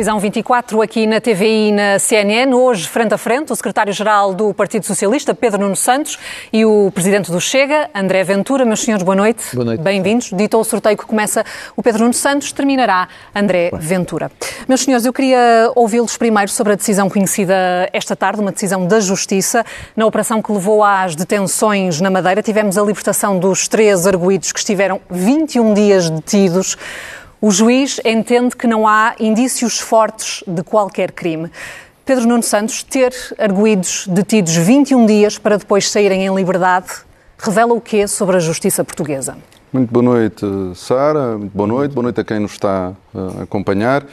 Decisão 24 aqui na TVI e na CNN. Hoje, frente a frente, o secretário-geral do Partido Socialista, Pedro Nuno Santos, e o presidente do Chega, André Ventura. Meus senhores, boa noite. Boa noite. Bem-vindos. Dito o sorteio que começa o Pedro Nuno Santos, terminará André Ventura. Meus senhores, eu queria ouvi-los primeiro sobre a decisão conhecida esta tarde, uma decisão da Justiça. Na operação que levou às detenções na Madeira, tivemos a libertação dos três arguídos que estiveram 21 dias detidos. O juiz entende que não há indícios fortes de qualquer crime. Pedro Nuno Santos ter arguídos detidos 21 dias para depois saírem em liberdade revela o quê sobre a justiça portuguesa? Muito boa noite, Sara. Muito boa noite. Boa noite a quem nos está a acompanhar.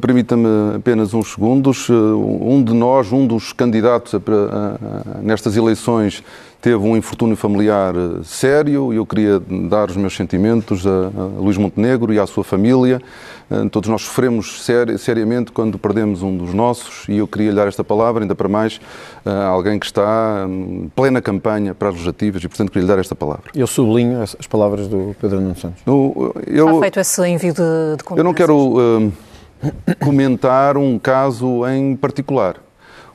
Permita-me apenas uns segundos. Um de nós, um dos candidatos a, a, a, nestas eleições, teve um infortúnio familiar eh, sério e eu queria dar os meus sentimentos a Luís Montenegro e à sua família. Eh, todos nós sofremos seri seriamente quando perdemos um dos nossos e eu queria lhe dar esta palavra, ainda para mais, a alguém que está em plena campanha para as legislativas e, portanto, queria lhe dar esta palavra. Eu sublinho as palavras do Pedro Nuno Santos. Eu, eu, Está feito esse envio de, de Eu não quero uh, comentar um caso em particular.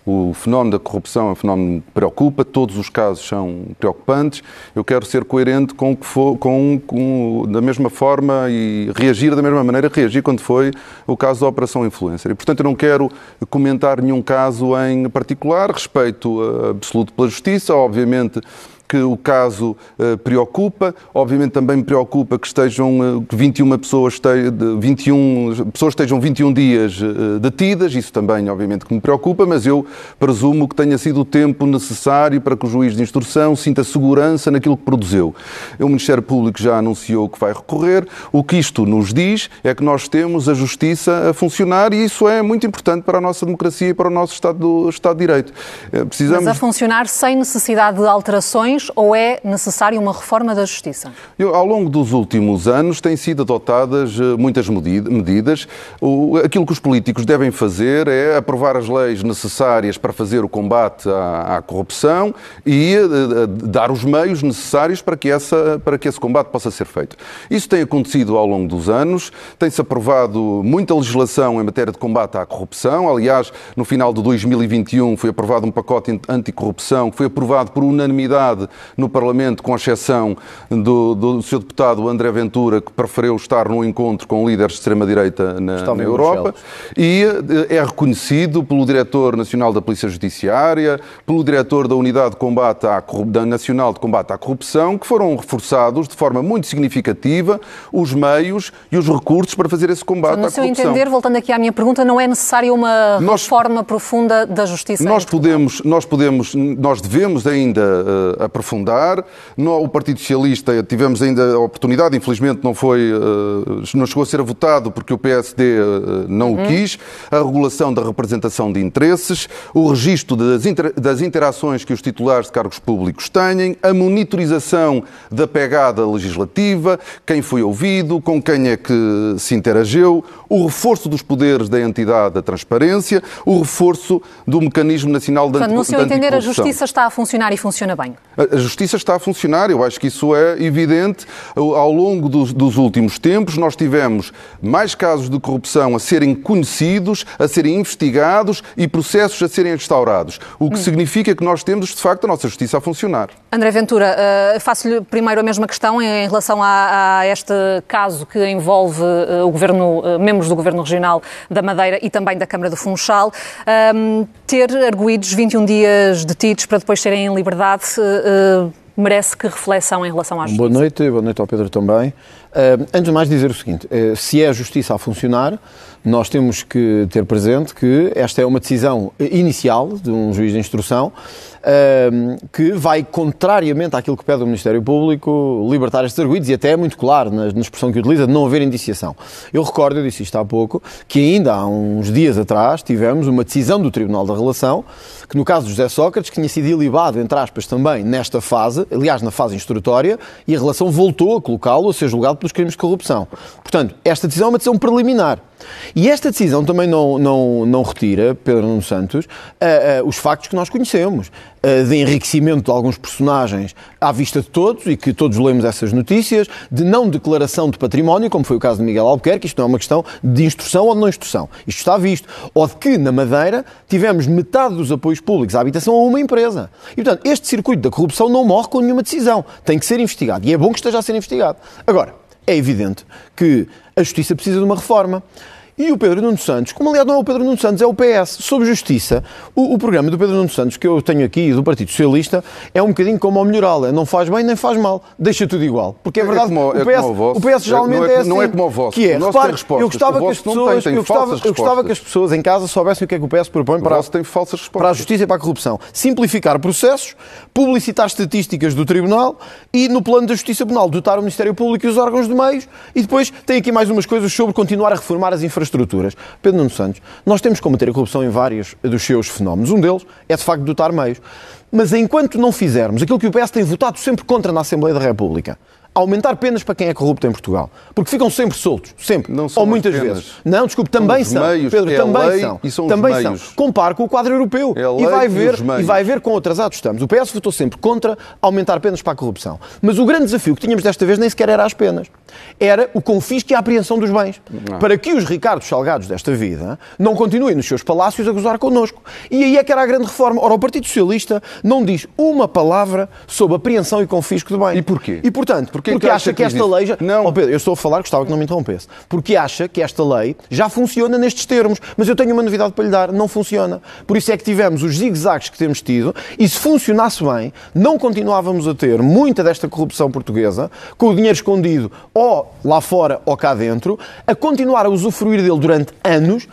O fenómeno da corrupção é um fenómeno que preocupa, todos os casos são preocupantes. Eu quero ser coerente com o que for, com, com, da mesma forma e reagir da mesma maneira reagir quando foi o caso da Operação Influencer. E, portanto, eu não quero comentar nenhum caso em particular, respeito absoluto pela Justiça, obviamente que o caso uh, preocupa. Obviamente também me preocupa que estejam uh, 21 pessoas, 21 pessoas estejam 21 dias uh, detidas. Isso também, obviamente, que me preocupa, mas eu presumo que tenha sido o tempo necessário para que o juiz de instrução sinta segurança naquilo que produziu. O Ministério Público já anunciou que vai recorrer. O que isto nos diz é que nós temos a justiça a funcionar e isso é muito importante para a nossa democracia e para o nosso Estado, do, Estado de Direito. Precisamos... Mas a funcionar sem necessidade de alterações ou é necessária uma reforma da Justiça? Eu, ao longo dos últimos anos têm sido adotadas eh, muitas medidas. O, aquilo que os políticos devem fazer é aprovar as leis necessárias para fazer o combate à, à corrupção e uh, dar os meios necessários para que, essa, para que esse combate possa ser feito. Isso tem acontecido ao longo dos anos, tem-se aprovado muita legislação em matéria de combate à corrupção. Aliás, no final de 2021 foi aprovado um pacote anticorrupção que foi aprovado por unanimidade no Parlamento, com exceção do, do seu deputado André Ventura, que preferiu estar num encontro com líderes de extrema-direita na, na Europa. E eh, é reconhecido pelo Diretor Nacional da Polícia Judiciária, pelo Diretor da Unidade de Combate à, da Nacional de Combate à Corrupção, que foram reforçados de forma muito significativa os meios e os recursos para fazer esse combate então, à corrupção. No seu entender, voltando aqui à minha pergunta, não é necessária uma nós, reforma profunda da justiça? Nós podemos, nós podemos, nós devemos ainda uh, aprofundar. No, o Partido Socialista tivemos ainda a oportunidade, infelizmente não foi, uh, não chegou a ser votado porque o PSD eh, não uhum. o quis, a regulação da representação de interesses, o registro das, inter, das interações que os titulares de cargos públicos têm, a monitorização da pegada legislativa, quem foi ouvido, com quem é que se interagiu, o reforço dos poderes da entidade da transparência, o reforço do mecanismo nacional de Portanto, no seu entender, a justiça está a funcionar e funciona bem? A justiça está a funcionar, eu acho que isso é evidente. Ao longo dos, dos, últimos tempos, nós tivemos mais casos de corrupção a serem conhecidos, a serem investigados e processos a serem instaurados. O que hum. significa que nós temos, de facto, a nossa justiça a funcionar. André Ventura, uh, faço-lhe primeiro a mesma questão em relação a, a este caso que envolve uh, o governo, uh, membros do Governo Regional da Madeira e também da Câmara do Funchal. Um, ter arguídos 21 dias detidos para depois serem em liberdade merece que reflexão em relação à justiça? Boa noite, boa noite ao Pedro também. Antes de mais dizer o seguinte, uh, se é a justiça a funcionar, nós temos que ter presente que esta é uma decisão inicial de um juiz de instrução que vai, contrariamente àquilo que pede o Ministério Público, libertar estes arguídos e até é muito claro na, na expressão que utiliza de não haver indiciação. Eu recordo, eu disse isto há pouco, que ainda há uns dias atrás tivemos uma decisão do Tribunal da Relação que no caso de José Sócrates, que tinha sido ilibado, entre aspas, também nesta fase, aliás, na fase instrutória, e a relação voltou a colocá-lo a ser julgado pelos crimes de corrupção. Portanto, esta decisão é uma decisão preliminar. E esta decisão também não, não, não retira, Pedro Nuno Santos, uh, uh, os factos que nós conhecemos uh, de enriquecimento de alguns personagens à vista de todos e que todos lemos essas notícias, de não declaração de património, como foi o caso de Miguel Albuquerque, isto não é uma questão de instrução ou de não instrução, isto está visto. Ou de que, na Madeira, tivemos metade dos apoios públicos à habitação a uma empresa. E, portanto, este circuito da corrupção não morre com nenhuma decisão, tem que ser investigado. E é bom que esteja a ser investigado. Agora, é evidente que a justiça precisa de uma reforma. E o Pedro Nuno Santos, como aliás não é o Pedro Nuno Santos, é o PS. Sobre justiça, o, o, programa do Pedro Nuno Santos, que eu tenho aqui, do Partido Socialista, é um bocadinho como ao melhoral. É não faz bem nem faz mal. Deixa tudo igual. Porque é, é verdade, como, o, PS, o, o PS geralmente não é, é, assim. Não é como o vosso. Que é, o repare, eu gostava que as pessoas, tem, tem eu, gostava, eu gostava que as pessoas em casa soubessem o que é que o PS propõe para, tem falsas para a justiça e para a corrupção. Simplificar processos, publicitar estatísticas do Tribunal e, no plano da Justiça Penal, dotar o Ministério Público e os órgãos de meios e depois tem aqui mais umas coisas sobre continuar a reformar as infraestruturas. Pedro Nuno Santos, nós temos que combater a corrupção em vários dos seus fenómenos. Um deles é, de facto, dotar meios. Mas enquanto não fizermos aquilo que o PS tem votado sempre contra na Assembleia da República, aumentar penas para quem é corrupto em Portugal. Porque ficam sempre soltos, sempre. Não são ou muitas vezes. Não, desculpe, também são. Meios, Pedro, é também são. E são também são. Compare com o quadro europeu é e vai ver e vai ver quão atrasados estamos. O PS votou sempre contra aumentar penas para a corrupção. Mas o grande desafio que tínhamos desta vez nem sequer era as penas. Era o confisco e a apreensão dos bens. Não. Para que os Ricardos Salgados desta vida não continuem nos seus palácios a gozar connosco. E aí é que era a grande reforma. Ora, o Partido Socialista não diz uma palavra sobre apreensão e confisco de bens. E porquê? E portanto, porquê porque que acha que esta lei já... Não. Oh Pedro, eu estou a falar, gostava que não me interrompesse. Porque acha que esta lei já funciona nestes termos. Mas eu tenho uma novidade para lhe dar. Não funciona. Por isso é que tivemos os zigue-zagues que temos tido e se funcionasse bem, não continuávamos a ter muita desta corrupção portuguesa com o dinheiro escondido ou lá fora ou cá dentro, a continuar a usufruir dele durante anos,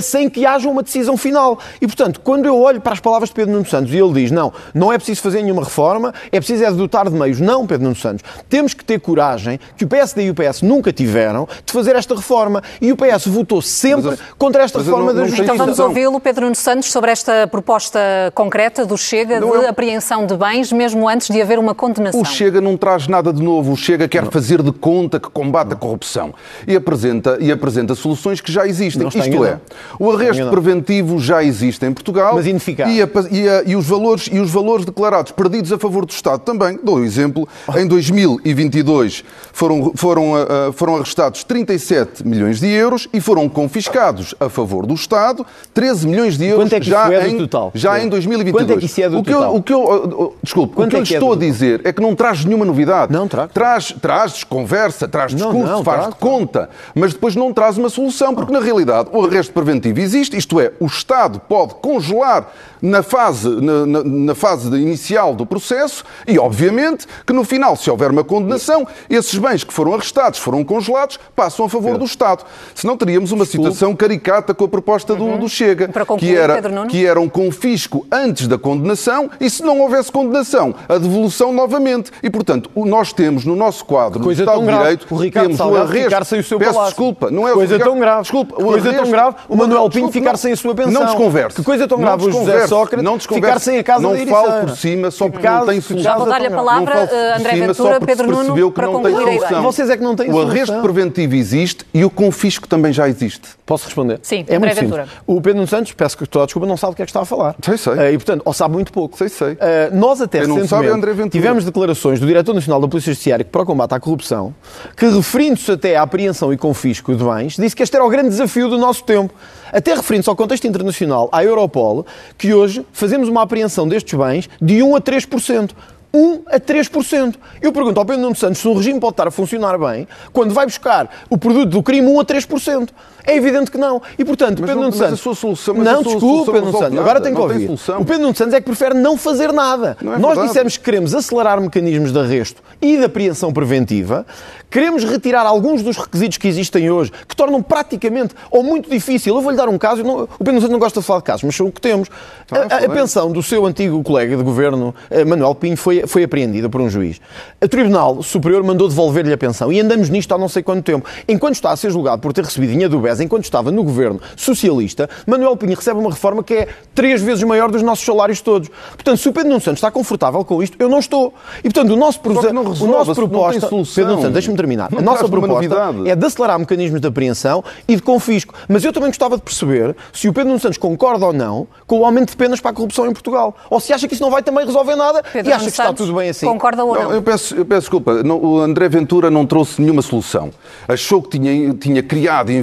sem que haja uma decisão final. E, portanto, quando eu olho para as palavras de Pedro Nuno Santos e ele diz não, não é preciso fazer nenhuma reforma, é preciso é dotar de meios. Não, Pedro Nuno Santos. Temos que ter coragem, que o PSD e o PS nunca tiveram, de fazer esta reforma. E o PS votou sempre Mas, contra esta reforma não, não da Justiça. Então vamos ouvi-lo, Pedro Nuno Santos, sobre esta proposta concreta do Chega Não de é- apreensão de bens, mesmo antes de haver uma condenação. O Chega não traz nada de novo. O Chega quer fazer de conta que combate a corrupção e apresenta, e apresenta soluções que já existem. Não está Isto é. O arresto enganado. preventivo já existe em Portugal. Mas ineficaz. E, a- e a- e os valores, e os valores declarados perdidos a favor do Estado também. Dou um exemplo. Em 2022 foram, foram, ah, ah, foram arrestados 37 milhões de euros e foram confiscados a favor do Estado 13 milhões de euros é já, é em, já em 2022. Quanto é que isso é do o que eu- total? o que eu, oh, oh, desculpe, Quanto o que é eu que é estou a dizer é que não traz nenhuma novidade. Não, trago. Traz, traz conversa, traz Não, discurso, não, faz trago, de conta, mas depois não traz uma solução, porque na realidade o arresto preventivo existe, isto é, o Estado pode congelar na fase, na, na- na fase inicial do processo e, obviamente, que no final, se houver uma condenação, esses bens que foram arrestados, foram congelados, passam a favor do Estado. Senão teríamos uma situação caricata com a proposta do, do Chega, concluir, que, era, Pedro Nuno. que era um confisco antes da condenação e, se não houvesse condenação, a devolução novamente. E, portanto, o- nós temos no nosso quadro, Coisa no Estado tão de. Direito, O Ricardo temos Salgado o arresto. ficar sem o seu Peço palácio. desculpa, não é o Coisa Ricardo- tão grave. Desculpa, o Coisa tão arresto- grave. O Manuel Pinto ficar não- sem a sua pensão. Não desconverse. Que coisa tão Não grave o José Sócrates não ficar sem a casa Não da falo por cima só Que porque não tem solução. Já vou dar-lhe a palavra, André cima Ventura, Pedro Nuno, para não tem concluir a ideia. solução. Vocês é que não têm O solução. arresto preventivo existe e o confisco também já existe. Posso responder? Sim, é muito simples. O Pedro Nuno Santos, peço que toda a desculpa, não sabe o que é que está a falar. Sei, sei. Eh, e, portanto, ou sabe muito pouco. Sei, sei. Eh, nós até Quem não recentemente sabe é André Ventura. tivemos declarações do Diretor Nacional da Polícia Judiciária para o combate à corrupção, que referindo-se até à apreensão e confisco de bens, disse que este era o grande desafio do nosso tempo. Até referindo-se ao contexto internacional, à Europol, que hoje fazemos uma apreensão destes bens de 1 a 3%. 1 a 3%. Eu pergunto ao Pedro Nuno Santos se um regime pode estar a funcionar bem quando vai buscar o produto do crime 1 a 3%. É evidente que não. E, portanto, Pedro não- Nuno mas a Santos... sua solução- mas não, a sua desculpe, solução Pedro Nuno Santos. Agora tem que ouvir. o Pedro Nuno Santos é que prefere não fazer nada. Não é Nós dissemos que queremos acelerar mecanismos de arresto e de apreensão preventiva, queremos retirar alguns dos requisitos que existem hoje, que tornam praticamente ou muito difícil. Eu vou-lhe dar um caso, não- o Pedro Nuno Santos não gosta de falar de casos, mas são o que temos. Tá, a, a pensão do seu antigo colega de governo, eh, Manuel Pinho, foi foi, foi apreendida por um juiz. O Tribunal Superior mandou devolver-lhe a pensão e andamos nisto há não sei quanto tempo. Enquanto está a ser julgado por ter recebido dinheiro do BES, enquanto estava no governo socialista, Manuel Pinho recebe uma reforma que é três vezes maior dos nossos salários todos. Portanto, se o Pedro Nuno Santos está confortável com isto, eu não estou. E, portanto, o nosso, que não o resolve, nosso não tem proposta... solução. Pedro Nuno Santos, deixa-me terminar. Não a nossa proposta é de acelerar mecanismos de apreensão e de confisco. Mas eu também gostava de perceber se o Pedro Nuno Santos concorda ou não com o aumento de penas para a corrupção em Portugal. Ou se acha que isso não vai também resolver nada Pedro e acha Nuno que está Santos tudo bem assim. Concorda ou não? Não, eu, peço, eu peço desculpa. Não, o André Ventura não trouxe nenhuma solução. Achou que tinha, tinha criado e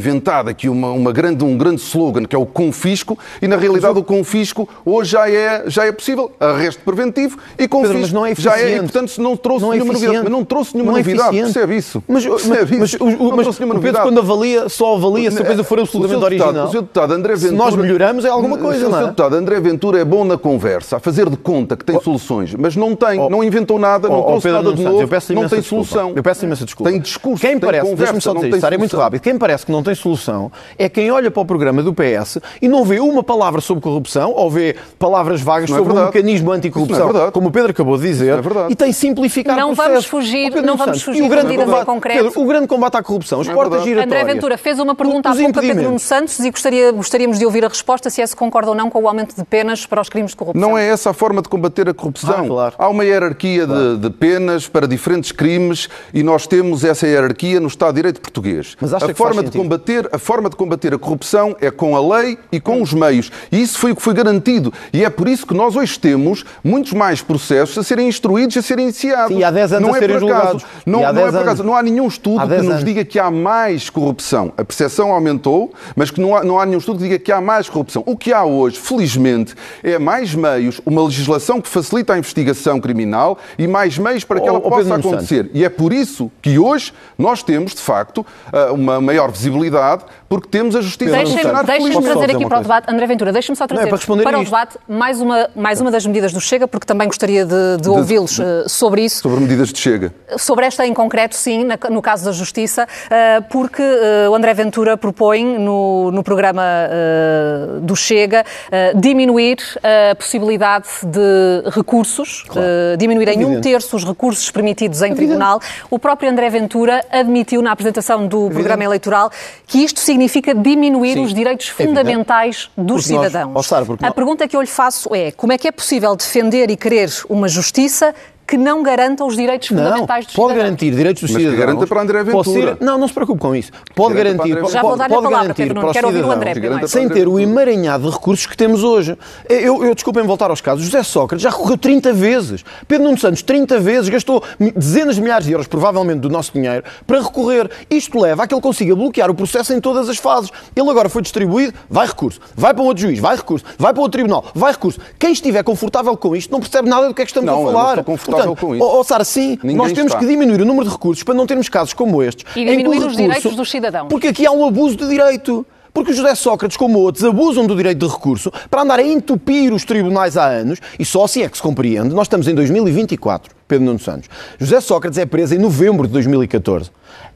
inventado aqui uma, uma grande, um grande slogan que é o confisco e na realidade o confisco hoje já é, já é possível. Arresto preventivo e confisco mas não é já é. E eficiente. portanto se não trouxe Não é nenhuma novidade. eficiente. Mas não trouxe nenhuma Não é novidade. eficiente. Percebe isso? Mas, mas, Percebe mas, isso? o, o- Não mas trouxe nenhuma o Pedro, novidade. quando avalia, só avalia se a coisa for O absolutamente deputado- original. O seu deputado André Se Ventura, nós melhoramos é alguma coisa, o não é? deputado André Ventura é bom na conversa, a fazer de conta que tem soluções, mas não tem, Oh, não inventou nada, não Oh, oh, trouxe Pedro nada de novo, não tem desculpa. solução. Eu peço imensa desculpa. Tem discurso, Quem tem parece, conversa, deixa-me só não dizer tem isto, é muito rápido. Quem parece que não tem solução é quem olha para o programa do PS e não vê uma palavra sobre corrupção ou vê palavras vagas é sobre um verdade. mecanismo anticorrupção, é verdade. como o Pedro acabou de dizer, Isso não é e tem simplificado Não o processo. vamos fugir- Oh, não vamos fugir e o de grande combate- concreta. Pedro, o grande combate à corrupção, as é portas giratórias. André Ventura fez uma pergunta há pouco a Pedro. Nuno Santos e gostaria, gostaríamos de ouvir a resposta se é se concorda ou não com o aumento de penas para os crimes de corrupção. Não é essa a forma de combater a corrupção. Ah, claro. Há uma hierarquia de, de penas para diferentes crimes e nós temos essa hierarquia no Estado de Direito português. Mas acha a que forma de sentido? combater a forma de combater a corrupção é com a lei e com os meios. E isso foi o que foi garantido. E é por isso que nós hoje temos muitos mais processos a serem instruídos, a serem iniciados. Sim, há 10 anos não a é serem julgados. Não, E há não é 10 por acaso. Não há nenhum estudo que 10 nos anos. diga que há mais corrupção. A percepção aumentou, mas que não há, não há nenhum estudo que diga que há mais corrupção. O que há hoje, felizmente, é mais meios, uma legislação que facilita a investigação criminal e mais meios para que ela oh, possa acontecer. E é por isso que hoje nós temos, de facto, ah, uma maior visibilidade, porque temos a justiça a Deixem-me deixem-me Posso só trazer aqui para o debate, André Ventura, deixem-me só trazer é para responder a o debate mais uma, mais uma das medidas do Chega, porque também gostaria de, de ouvi-los eh, sobre isso. sobre medidas de chega. Sobre esta em concreto, sim, na- no caso da Justiça, eh, porque eh, o André Ventura propõe no, no programa do Chega diminuir a possibilidade de recursos, eh, diminuir em um Evidente. terço os recursos permitidos em tribunal. O próprio André Ventura admitiu na apresentação do programa eleitoral que isto significa diminuir Sim, os direitos evidente. fundamentais dos Porque nós- cidadãos. porque a nós- pergunta que eu lhe faço é como é que é possível defender e querer uma justiça que não garanta os direitos Não, fundamentais dos pode cidadãos? garantir direitos dos Mas cidadãos. garanta para André Pode Ventura. ser- não, não se preocupe com isso. Pode Garanta para garantir, André pode, Já vou dar-lhe a pode palavra, garantir Pedro para os Quero ouvir o cidadãos, André primeiro. primeiro. sem ter o emaranhado de recursos que temos hoje. Eu, eu desculpem voltar aos casos. José Sócrates já recorreu 30 vezes. Pedro Nuno Santos 30 vezes gastou dezenas de milhares de euros, provavelmente do nosso dinheiro, para recorrer. Isto leva a que ele consiga bloquear o processo em todas as fases. Ele agora foi distribuído, vai recurso. Vai para um outro juiz, vai recurso. Vai para outro tribunal, vai recurso. Quem estiver confortável com isto não percebe nada do que é que estamos Não, a eu não falar. Portanto, com isso. Sara, sim, Ninguém nós temos está. que diminuir o número de recursos para não termos casos como estes. E diminuir os recurso- direitos dos cidadãos. Porque aqui há um abuso de direito. Porque José Sócrates, como outros, abusam do direito de recurso para andar a entupir os tribunais há anos e só assim é que se compreende. Nós estamos em 2024, Pedro Nuno Santos. José Sócrates é preso em novembro de 2014.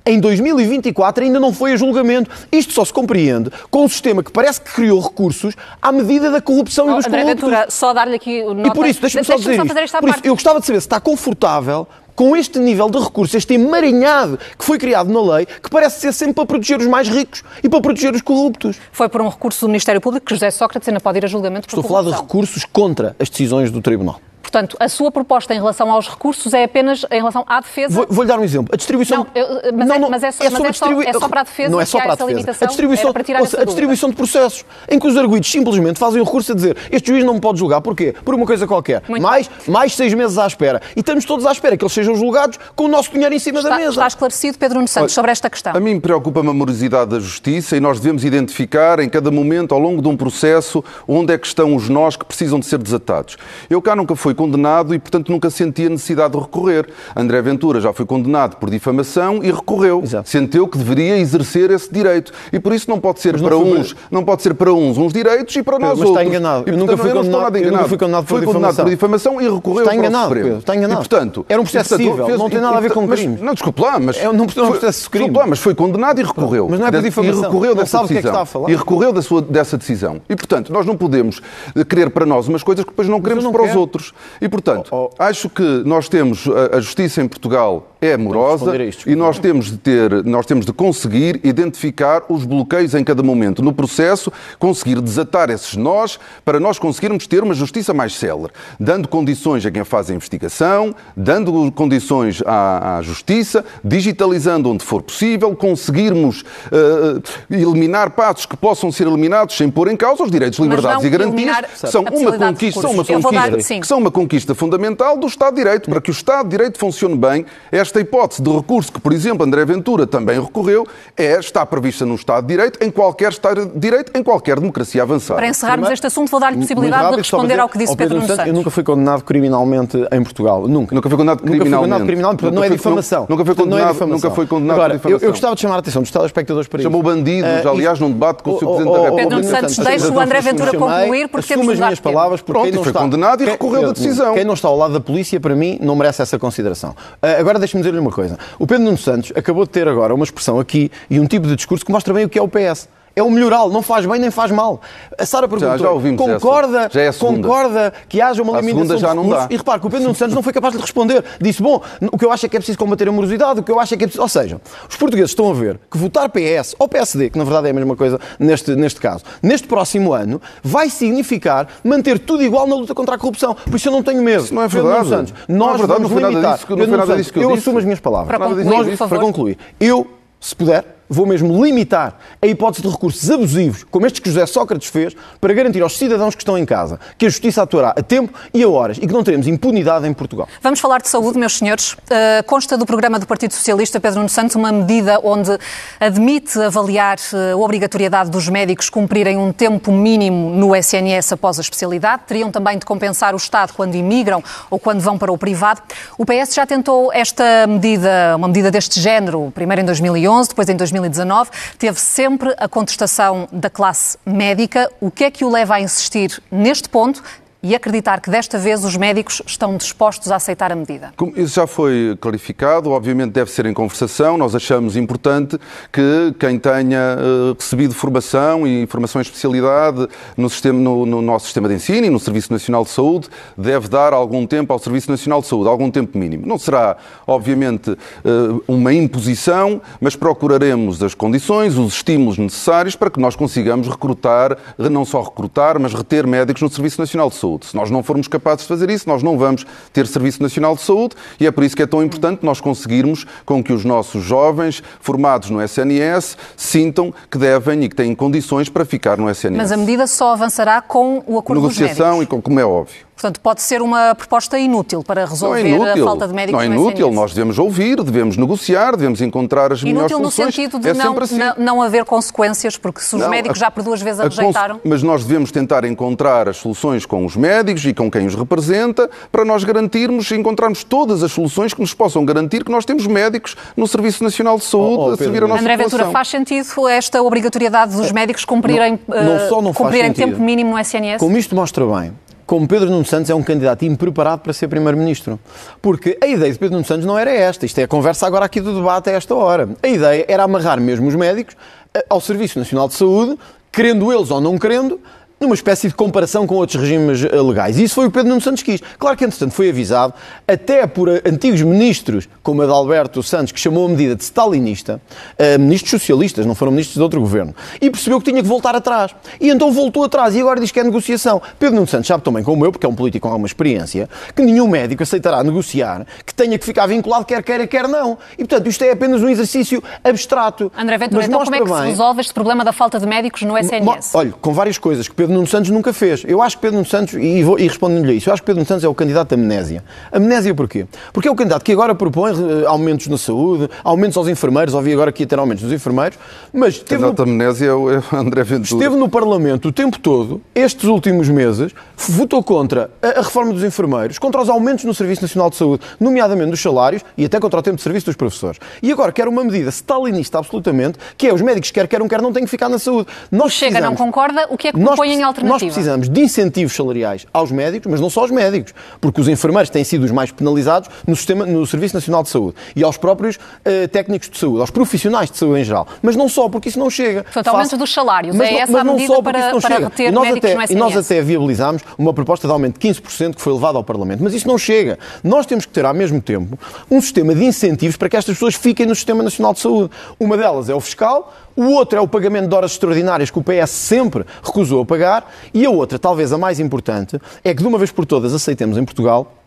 Em 2024 ainda não foi a julgamento. Isto só se compreende com um sistema que parece que criou recursos à medida da corrupção e dos André corruptos. Ventura, só dar-lhe aqui o E nota... por isso, deixa-me só dizer fazer isto. Por isso, parte. eu gostava de saber se está confortável com este nível de recursos, este emaranhado que foi criado na lei, que parece ser sempre para proteger os mais ricos e para proteger os corruptos. Foi por um recurso do Ministério Público que José Sócrates ainda pode ir a julgamento por Estou a falar de corrupção. recursos contra as decisões do Tribunal. Portanto, a sua proposta em relação aos recursos é apenas em relação à defesa... Vou- Vou-lhe dar um exemplo. A distribuição. Não, eu- mas é- mas é só- mas sobre é só- é só para a defesa Não é só para a defesa. limitação? A distribuição, a distribuição de processos, em que os arguidos simplesmente fazem o recurso a dizer este juiz não me pode julgar. Porquê? Por uma coisa qualquer. Muito mais, mais seis meses à espera. E estamos todos à espera que eles sejam julgados com o nosso dinheiro em cima da Está, mesa. está esclarecido, Pedro Nuno Santos, Olha, sobre esta questão. A mim preocupa-me a morosidade da justiça e nós devemos identificar em cada momento, ao longo de um processo, onde é que estão os nós que precisam de ser desatados. Eu cá nunca fui condenado e, portanto, nunca senti a necessidade de recorrer. André Ventura já foi condenado por difamação e recorreu. Exato. Sentiu que deveria exercer esse direito. E por isso não pode ser não para foi- uns, não pode ser para uns uns direitos e para nós mas está outros. enganado. E, Eu nunca portanto, fui não condenado- nada eu nunca enganado. fui condenado por Foi condenado difamação. por difamação e recorreu Está enganado, Supremo. Pedro, está enganado. E, portanto, Era um processo e, portanto, civil, fez- não tem nada a ver com mas- crimes. Não, desculpe lá, mas... É um- não é um processo crime. Desculpe lá, mas foi condenado e recorreu. Mas não é por difamação. E recorreu Não dessa é decisão. está falar. E recorreu da sua, dessa decisão. E, portanto, nós não podemos eh, querer para nós umas coisas que depois não queremos não para os outros. E, portanto, Oh, oh. acho que nós temos a, a justiça em Portugal é morosa responder a isto, e nós temos de ter, nós temos de conseguir identificar os bloqueios em cada momento. No processo, conseguir desatar esses nós para nós conseguirmos ter uma justiça mais célere, dando condições a quem faz a investigação, dando condições à, à justiça, digitalizando onde for possível, conseguirmos eh, eliminar passos que possam ser eliminados sem pôr em causa os direitos, liberdades e garantias, são uma conquista, são uma conquista, que são uma conquista fundamental do Estado de Direito. Para que o Estado de Direito funcione bem, esta hipótese de recurso que, por exemplo, André Ventura também recorreu, é, está prevista no Estado de Direito, em qualquer Estado de Direito, em qualquer democracia avançada. Para encerrarmos Primeiro- este assunto, vou dar-lhe possibilidade de rápido, para responder dizer, ao que disse ao Pedro Nuno Santos. Eu nunca fui condenado criminalmente em Portugal. Nunca. Nunca foi condenado Nunca fui criminalmente. condenado criminalmente, portanto, não é Nunca foi- difamação. nunca foi Portanto, não é condenado- difamação. nunca foi condenado Agora, por eu, difamação. eu gostava de chamar a atenção dos telespectadores para Chamou isso. bandidos, Ah, aliás, isto- num debate com o Sr. Oh, Presidente da República. Pedro Santos, deixe o André Ventura concluir, porque temos de as minhas palavras, porque Pronto, quem não e foi está, condenado e recorreu da decisão. Quem não está ao lado da polícia, para mim, não merece essa consideração. Ah, Agora deixe-me dizer-lhe uma coisa. O Pedro Nuno Santos acabou de ter agora uma expressão aqui e um tipo de discurso que mostra bem o que é o PS. É o melhoral, não faz bem nem faz mal. A Sara perguntou, já essa. concorda, Já é concorda que haja uma limitação já não dá. E repare que o Pedro Nuno Santos não foi capaz de lhe responder. Disse, bom, o que eu acho é que é preciso combater a morosidade, o que eu acho é que é preciso... Ou seja, os portugueses estão a ver que votar PS ou PSD, que na verdade é a mesma coisa neste, neste caso, neste próximo ano, vai significar manter tudo igual na luta contra a corrupção. Por isso eu não tenho medo. Isso não é Pedro Nuno verdade. Santos, é nós verdade, vamos não limitar. disso não Pedro Nuno Santos, eu eu assumo as minhas palavras. Para concluir, Nós-. Para concluir, eu, se puder, vou mesmo limitar a hipótese de recursos abusivos, como estes que José Sócrates fez, para garantir aos cidadãos que estão em casa que a justiça atuará a tempo e a horas e que não teremos impunidade em Portugal. Vamos falar de saúde, meus senhores. Uh, consta do programa do Partido Socialista, Pedro Nuno Santos, uma medida onde admite avaliar uh, a obrigatoriedade dos médicos cumprirem um tempo mínimo no SNS após a especialidade. Teriam também de compensar o Estado quando imigram ou quando vão para o privado. O PS já tentou esta medida, uma medida deste género, primeiro em 2011, depois em 2019. Teve sempre a contestação da classe médica. O que é que o leva a insistir neste ponto? E acreditar que desta vez os médicos estão dispostos a aceitar a medida. Como Isso já foi clarificado, obviamente deve ser em conversação. Nós achamos importante que quem tenha eh, recebido formação e formação em especialidade no, sistema, no, no nosso sistema de ensino e no Serviço Nacional de Saúde deve dar algum tempo ao Serviço Nacional de Saúde, algum tempo mínimo. Não será, obviamente, eh, uma imposição, mas procuraremos as condições, os estímulos necessários para que nós consigamos recrutar, não só recrutar, mas reter médicos no Serviço Nacional de Saúde. Se nós não formos capazes de fazer isso, nós não vamos ter Serviço Nacional de Saúde e é por isso que é tão importante nós conseguirmos com que os nossos jovens formados no SNS sintam que devem e que têm condições para ficar no SNS. Mas a medida só avançará com o acordo Negociação dos e médicos. com, como é óbvio. Portanto, pode ser uma proposta inútil para é resolver inútil. a falta de médicos não é inútil. Nós devemos ouvir, devemos negociar, devemos encontrar as melhores Inútil no soluções. sentido de é não, assim. não, não haver consequências, porque se os Não, médicos a- já por duas vezes a rejeitaram. Mas nós devemos tentar encontrar as soluções com os médicos e com quem os representa para nós garantirmos, encontrarmos todas as soluções que nos possam garantir que nós temos médicos no Serviço Nacional de Saúde Oh, oh, a servir a nossa André Ventura, população. faz sentido esta obrigatoriedade dos médicos cumprirem, não- não eh, só não faz cumprirem tempo mínimo no SNS? Como isto mostra bem, como Pedro Nuno Santos é um candidato impreparado para ser Primeiro-Ministro. Porque a ideia de Pedro Nuno Santos não era esta. Isto é a conversa agora aqui do debate a esta hora. A ideia era amarrar mesmo os médicos eh, ao Serviço Nacional de Saúde, querendo eles ou não querendo, numa espécie de comparação com outros regimes eh, legais. E isso foi o Pedro Nuno Santos quis. Claro que, entretanto, foi avisado, até por eh, antigos ministros, como Adalberto Santos, que chamou a medida de stalinista, eh, ministros socialistas, não foram ministros de outro governo, e percebeu que tinha que voltar atrás. E então voltou atrás e agora diz que é negociação. Pedro Nuno Santos sabe também, como eu, porque é um político com alguma experiência, que nenhum médico aceitará negociar que tenha que ficar vinculado, quer queira, quer não. E, portanto, isto é apenas um exercício abstrato. André Ventura, então como é que mostra se bem- resolve este problema da falta de médicos no SNS? Olha, com várias coisas que Pedro Nuno Santos nunca fez. Eu acho que Pedro Nuno Santos, e, vou- e respondendo-lhe isso, eu acho que Pedro Nuno Santos é o candidato da amnésia. Amnésia porquê? Porque é o candidato que agora propõe eh, aumentos na saúde, aumentos aos enfermeiros, ouvi agora que ia ter aumentos nos enfermeiros, mas teve no, Candidato da amnésia é o é o André Ventura. esteve no Parlamento o tempo todo, estes últimos meses, votou contra a, a reforma dos enfermeiros, contra os aumentos no Serviço Nacional de Saúde, nomeadamente dos salários e até contra o tempo de serviço dos professores. E agora quer uma medida stalinista absolutamente, que é os médicos quer queiram, quer não têm que ficar na saúde. Nós Chega, não concorda? O que é que nós propõe têm alternativa. Nós precisamos de incentivos salariais aos médicos, mas não só aos médicos, porque os enfermeiros têm sido os mais penalizados no, sistema, no Serviço Nacional de Saúde e aos próprios uh, técnicos de saúde, aos profissionais de saúde em geral. Mas não só, porque isso não chega. Portanto, aumento dos salários, mas é não, essa mas a medida só, para, para reter e nós médicos até, no E nós até viabilizámos uma proposta de aumento de 15% que foi levada ao Parlamento, mas isso não chega. Nós temos que ter, ao mesmo tempo, um sistema de incentivos para que estas pessoas fiquem no Sistema Nacional de Saúde. Uma delas é o fiscal, o outro é o pagamento de horas extraordinárias que o PS sempre recusou a pagar, e a outra, talvez a mais importante, é que de uma vez por todas aceitemos em Portugal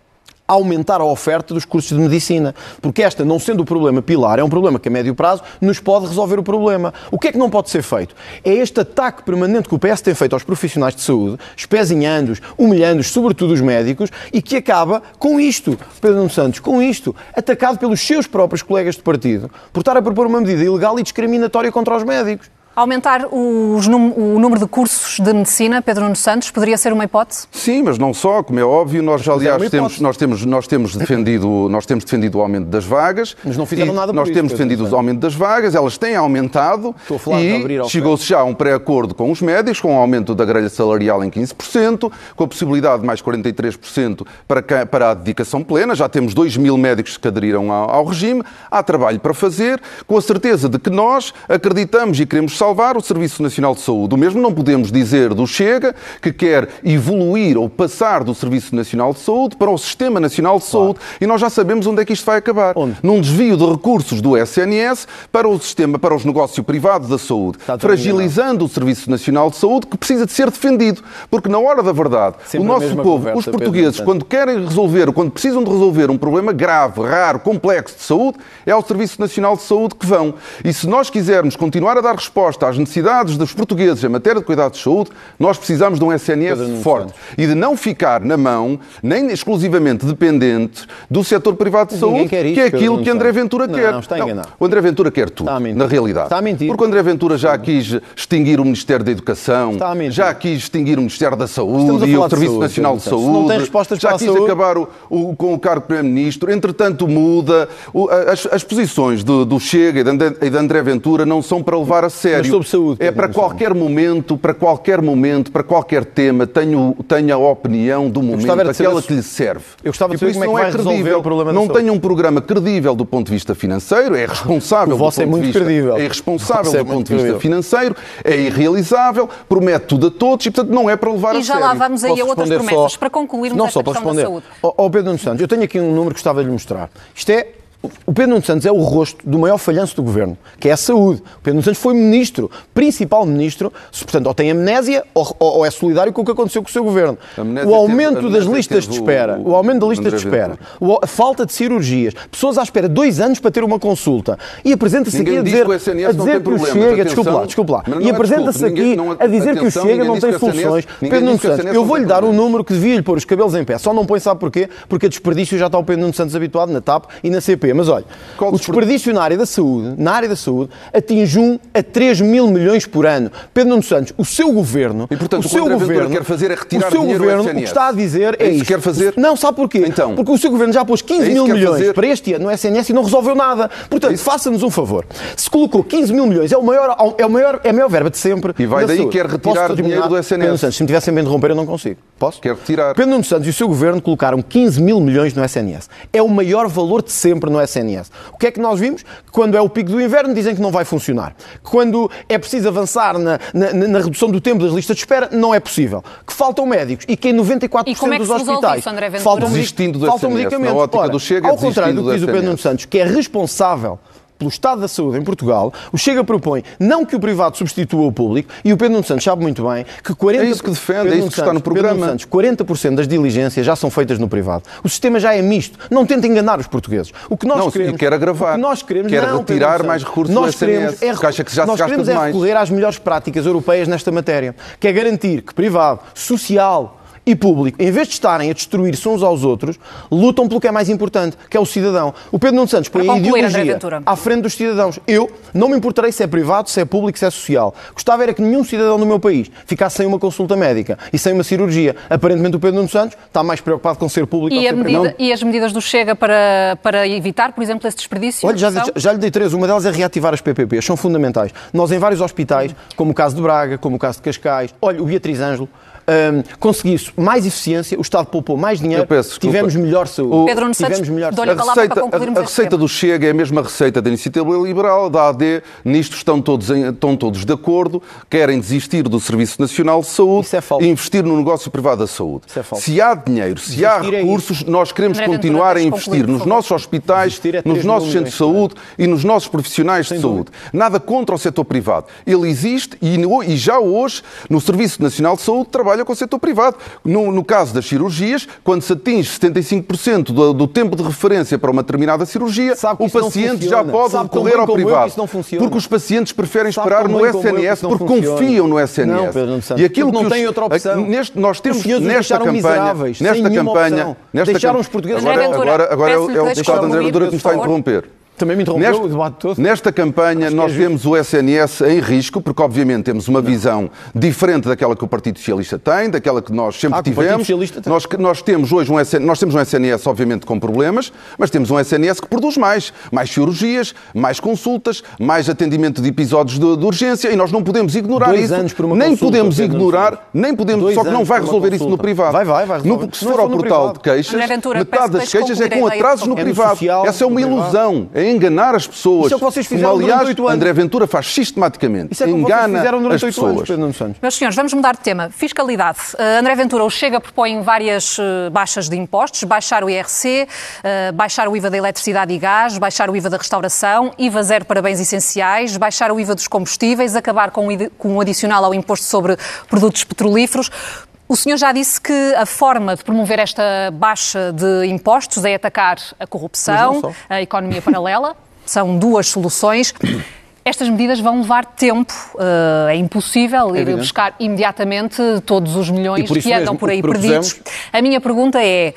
aumentar a oferta dos cursos de medicina. Porque esta, não sendo o problema pilar, é um problema que a médio prazo nos pode resolver o problema. O que é que não pode ser feito? É este ataque permanente que o PS tem feito aos profissionais de saúde, espezinhando-os, humilhando-os, sobretudo os médicos, e que acaba com isto, Pedro Nuno Santos, com isto, atacado pelos seus próprios colegas de partido, por estar a propor uma medida ilegal e discriminatória contra os médicos. Aumentar os, o número de cursos de medicina, Pedro Nuno Santos, poderia ser uma hipótese? Sim, mas não só, como é óbvio, nós é aliás temos, nós temos, nós temos defendido, nós temos defendido o aumento das vagas. Mas não fizeram nada por Nós isso, temos defendido o aumento das vagas, elas têm aumentado e chegou-se já a um pré-acordo com os médicos, com o um aumento da grelha salarial em 15%, com a possibilidade de mais 43% para, para a dedicação plena, já temos 2 mil médicos que aderiram ao, ao regime, há trabalho para fazer, com a certeza de que nós acreditamos e queremos salvar o Serviço Nacional de Saúde. O mesmo não podemos dizer do Chega, que quer evoluir ou passar do Serviço Nacional de Saúde para o Sistema Nacional de Saúde. Claro. E nós já sabemos onde é que isto vai acabar. Onde? Num desvio de recursos do SNS para o sistema, para os negócios privados da saúde, fragilizando o Serviço Nacional de Saúde, que precisa de ser defendido. Porque na hora da verdade, Sempre o nosso povo, conversa, os portugueses, Pedro, quando querem resolver, quando precisam de resolver um problema grave, raro, complexo de saúde, é ao Serviço Nacional de Saúde que vão. E se nós quisermos continuar a dar resposta às necessidades dos portugueses em matéria de cuidados de saúde, nós precisamos de um SNS forte e de não ficar na mão, nem exclusivamente dependente do setor privado de saúde, que é aquilo que André Ventura não, quer. Não, está enganado. Não, o André Ventura quer tudo, na realidade. Está a mentir. Porque o André Ventura já quis extinguir o Ministério da Educação, já quis extinguir o Ministério da Saúde e o Serviço saúde, Nacional de Saúde, não tem respostas já quis acabar o, o, com o cargo de Primeiro-Ministro, entretanto muda. O, as, as, posições do, do Chega e de André Ventura não são para levar a sério. Mas sobre saúde. É para qualquer momento, para qualquer momento, para qualquer tema, tenho, tenho a opinião do momento, aquela que lhe serve. Eu gostava de saber como é que vai é credível, o problema Não tenho um programa credível do ponto de vista financeiro, é responsável o vosso do é muito vista, credível. É responsável é do ponto de vista financeiro, é irrealizável, promete tudo a todos e, portanto, não é para levar e a sério. E já lá vamos aí a outras promessas, só... para concluirmos não esta só para questão responder. da saúde. Ó oh, Pedro Santos, eu tenho aqui um número que gostava de lhe mostrar. Isto é o Pedro Nuno Santos é o rosto do maior falhanço do governo, que é a saúde. O Pedro Nuno Santos foi ministro, principal ministro, se, portanto, ou tem amnésia ou, ou, é solidário com o que aconteceu com o seu governo. O aumento das listas de espera, o, aumento das listas de espera, a falta de cirurgias, pessoas à espera dois anos para ter uma consulta e apresenta-se aqui a dizer, que, a dizer que o Chega, desculpe lá, desculpe lá, e apresenta-se aqui a dizer que o Chega não tem soluções. Pedro Nuno Santos, eu vou-lhe dar um número que devia-lhe pôr os cabelos em pé, só não põe, sabe porquê? Porque a desperdício já está o Pedro Nuno Santos habituado na TAP e na CP. Mas olha, Qual o desperdício na área da saúde, na área da saúde, atinge 1 a 3 mil milhões por ano. Pedro Nuno Santos, o seu governo, e, portanto, o seu o governo quer fazer é retirar o seu governo, o que está a dizer é, é isso. quer fazer? Não, sabe porquê? Então, Porque o seu governo já pôs 15 é mil milhões fazer? para este ano no SNS e não resolveu nada. Portanto, é faça-nos um favor. Se colocou 15 mil milhões, é, o maior, é, o maior, é a maior verba de sempre. E vai daí saúde. quer retirar dinheiro do SNS. Pedro Nuno Santos, se me tivessem bem interromper, eu não consigo. Posso? Quer retirar. Pedro Nuno Santos e o seu governo colocaram 15 mil milhões no SNS. É o maior valor de sempre no SNS. O que é que nós vimos? Quando é o pico do inverno, dizem que não vai funcionar. Quando é preciso avançar na, na, na redução do tempo das listas de espera, não é possível. Que faltam médicos e que em 94% e como é que dos hospitais isso, André Ventura? faltam, desistindo do faltam SNS, medicamentos. na ótica Ora, do Chega, ao contrário do que diz o Pedro. Nuno Santos, que é responsável pelo estado da saúde em Portugal, o Chega propõe não que o privado substitua o público, e o Pedro Nuno Santos sabe muito bem que 40%... É isso que defende, Pedro é isso que está no programa. Santos, 40% das diligências já são feitas no privado. O sistema já é misto. Não tenta enganar os portugueses. O que nós Não, queremos... quer agravar. O que nós queremos... Quer não, retirar mais recursos nós do queremos SNS, é, porque acha que já se nós gasta queremos é recorrer às melhores práticas europeias nesta matéria, que é garantir que privado, social e público, em vez de estarem a destruir-se uns aos outros, lutam pelo que é mais importante, que é o cidadão. O Pedro Nuno Santos põe a ideologia à frente dos cidadãos. Eu não me importarei se é privado, se é público, se é social. Gostava era que nenhum cidadão do meu país ficasse sem uma consulta médica e sem uma cirurgia. Aparentemente o Pedro Nuno Santos está mais preocupado com ser público e, ser medida, e as medidas do Chega para, para evitar, por exemplo, esse desperdício? Olha, já, já lhe dei três. Uma delas é reativar as PPPs. São fundamentais. Nós, em vários hospitais, como o caso de Braga, como o caso de Cascais, olha, o Beatriz Ângelo, um, conseguisse mais eficiência, o Estado poupou mais dinheiro, peço, tivemos melhor saúde. O... Pedro tivemos melhor saúde. A receita, a, a receita do Chega é a mesma receita da Iniciativa Liberal, da AD, nisto estão todos, em, estão todos de acordo, querem desistir do Serviço Nacional de Saúde é e investir no negócio privado da saúde. É se há dinheiro, se desistir há é recursos, é nós queremos André continuar a investir nos nossos hospitais, é nos nossos centros de saúde e nos nossos profissionais Sem de saúde. Dúvida. Nada contra o setor privado. Ele existe e, e já hoje, no Serviço Nacional de Saúde, trabalha com o setor privado. No, no caso das cirurgias, quando se atinge 75% do, do, tempo de referência para uma determinada cirurgia, o paciente já pode Sabe recorrer ao privado. Porque os pacientes preferem Sabe esperar no SNS porque funciona. confiam no SNS. Não, Pedro, não e aquilo não que tem outra opção. Neste, nós temos nesta campanha, nesta campanha, nesta deixaram os portugueses agora, agora, agora é o, é o deputado André Ventura que me está a interromper. Também me interrompeu Neste, o debate todo. Nesta campanha, Acho nós é vemos o SNS em risco, porque obviamente temos uma não. visão diferente daquela que o Partido Socialista tem, daquela que nós sempre ah, tivemos. Nós, nós, temos hoje um SNS, nós temos um SNS, obviamente, com problemas, mas temos um SNS que produz mais. Mais cirurgias, mais consultas, mais atendimento de episódios de, de urgência e nós não podemos ignorar Dois isso. Anos por uma nem consulta, podemos ignorar, nem podemos, Dois só que não vai resolver isso no privado. Vai, vai, vai resolver. No, se for ao portal de queixas, metade das queixas é com atrasos no privado. Essa é uma ilusão. É enganar as pessoas. Isso é o que vocês fizeram Como, aliás, durante 8 anos. André Ventura faz sistematicamente. Isso é Engana fizeram durante as pessoas. Anos, Pedro Meus senhores, vamos mudar de tema. Fiscalidade. Uh, André Ventura, o Chega propõe várias uh, baixas de impostos, baixar o IRC, uh, baixar o IVA da eletricidade e gás, baixar o IVA da restauração, IVA zero para bens essenciais, baixar o IVA dos combustíveis, acabar com o, com o adicional ao imposto sobre produtos petrolíferos. O senhor já disse que a forma de promover esta baixa de impostos é atacar a corrupção, a economia paralela. São duas soluções. Estas medidas vão levar tempo, uh, é impossível ir buscar imediatamente todos os milhões que andam por aí perdidos. A minha pergunta é: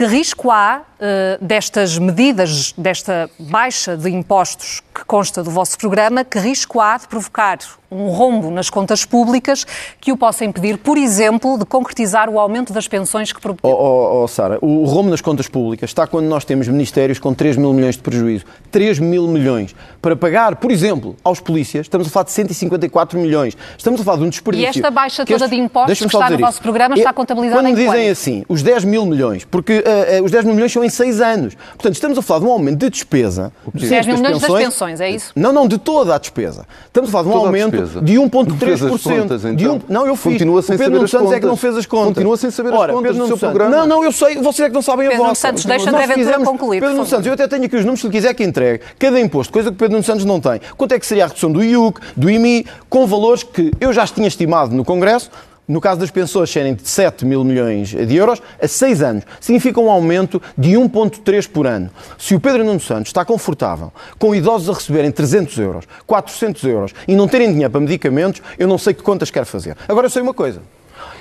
que risco há uh, destas medidas, desta baixa de impostos que consta do vosso programa, que risco há de provocar um rombo nas contas públicas que o possa impedir, por exemplo, de concretizar o aumento das pensões que propõe? Oh, oh, oh, Sara, o rombo nas contas públicas está quando nós temos ministérios com 3 mil milhões de prejuízo. 3 mil milhões. Para pagar, por exemplo, aos polícias, estamos a falar de 154 milhões. Estamos a falar de um desperdício. E esta baixa toda este... de impostos que está no vosso programa está contabilizada quando em Quando dizem quanto? assim, os 10 mil milhões, porque uh, uh, os 10 mil milhões são em 6 anos. Portanto, estamos a falar de um aumento de despesa. 10 mil milhões das pensões, é isso? Não, não, de toda a despesa. Estamos a falar de um Toda aumento de 1,3%. Então. Um... Não, eu fiz. Continua sem o Pedro Nuno Santos é que não fez as contas. Continua sem saber Ora, as contas Pedro do seu Santos. programa. Não, não, eu sei, vocês é que não sabem Pedro a vossa. Pedro Santos, deixa André Ventura concluir. Pedro Nuno Santos, eu até tenho aqui os números, se lhe quiser que entregue. Cada imposto, coisa que o Pedro Nuno Santos não tem. Quanto é que seria a redução do IUC, do IMI, com valores que eu já tinha estimado no Congresso, no caso das pensões serem de 7 mil milhões de euros, a 6 anos, significa um aumento de 1,3 por ano. Se o Pedro Nuno Santos está confortável com idosos a receberem 300 euros, 400 euros e não terem dinheiro para medicamentos, eu não sei que contas quer fazer. Agora eu sei uma coisa.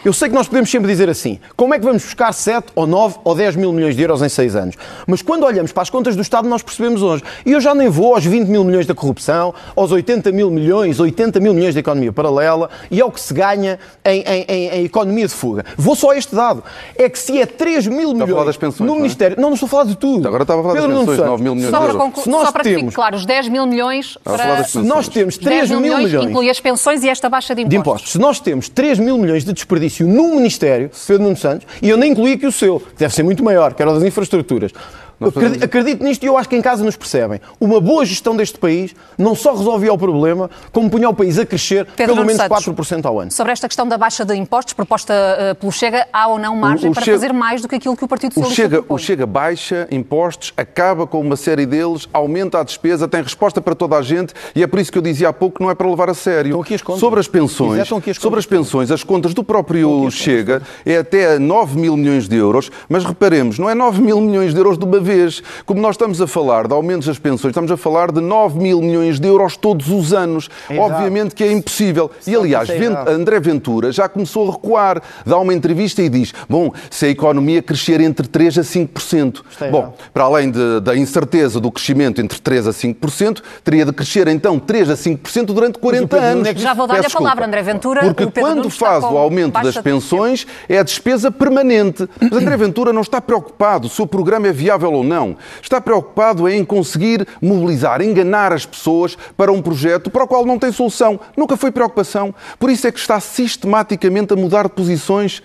Eu sei que nós podemos sempre dizer assim, como é que vamos buscar 7 ou 9 ou 10 mil milhões de euros em 6 anos? Mas quando olhamos para as contas do Estado, nós percebemos hoje. E eu já nem vou aos 20 mil milhões da corrupção, aos 80 mil milhões, 80 mil milhões da economia paralela e ao que se ganha em, em, em, em economia de fuga. Vou só a este dado. É que se é 3 mil milhões pensões, no não é? Ministério... Não, não estou a falar de tudo. Agora estava a falar Pedro das pensões, 9 mil milhões só de euros. Para se nós só para temos... que fique claro, os 10 mil milhões para... Se nós temos 3 mil milhões, milhões... Inclui as pensões e esta baixa de impostos. De impostos. Se nós temos 3 mil milhões de desperdício no Ministério Pedro Nuno Santos, e eu nem incluí aqui o seu, deve ser muito maior, que era o das infraestruturas. Acredito, acredito nisto e eu acho que em casa nos percebem. Uma boa gestão deste país não só resolvia o problema, como punha o país a crescer Pedro pelo menos Santos, 4% ao ano. Sobre esta questão da baixa de impostos proposta uh, pelo Chega, há ou não margem o, o para Chega, fazer mais do que aquilo que o Partido Socialista o Chega, propõe? O Chega baixa impostos, acaba com uma série deles, aumenta a despesa, tem resposta para toda a gente e é por isso que eu dizia há pouco que não é para levar a sério. As sobre as pensões, as contas. sobre as pensões, as contas do próprio Chega é até 9 mil milhões de euros, mas reparemos, não é 9 mil milhões de euros de uma vez. Como nós estamos a falar de aumentos das pensões, estamos a falar de 9 mil milhões de euros todos os anos. É Obviamente que é impossível. E aliás. André Ventura já começou a recuar, dá uma entrevista e diz: Bom, se a economia crescer entre 3 a 5%. Está Bom, errado. para além de- da incerteza do crescimento entre 3 a 5%, teria de crescer então 3 a 5% durante 40 Pedro anos. Já vou dar-lhe a palavra. André Ventura. Porque quando faz o aumento das pensões, é a despesa permanente. Mas André Ventura não está preocupado se o programa é viável ou não. Está preocupado em conseguir mobilizar, enganar as pessoas para um projeto para o qual não tem solução. Nunca foi preocupação. Por isso é que está sistematicamente a mudar de posições.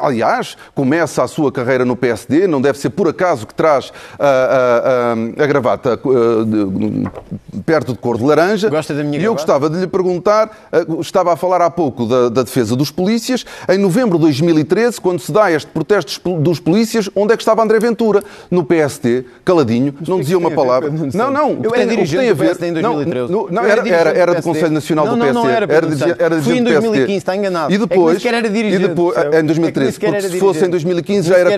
Aliás, começa a sua carreira no PSD, não deve ser por acaso que traz a, a- a- a gravata de- perto de cor de laranja. Gosta da minha E eu gravata? gostava de lhe perguntar, estava a falar há pouco da, da defesa dos polícias, em novembro de 2013, quando se dá este protesto dos polícias, onde é que estava André Ventura? No PSD, caladinho, não que dizia uma palavra. Não, não, Eu era que dirigente tem a ver... PSD em 2013. Não, não, não, Eu era era, do PSD. Conselho Nacional do PSD. não era, era. Fui em do PSD. 2015, está enganado. E É depois, era e dirigente, em É que 2013, nem sequer porque se fosse em dirigente. 2015 Nem já era,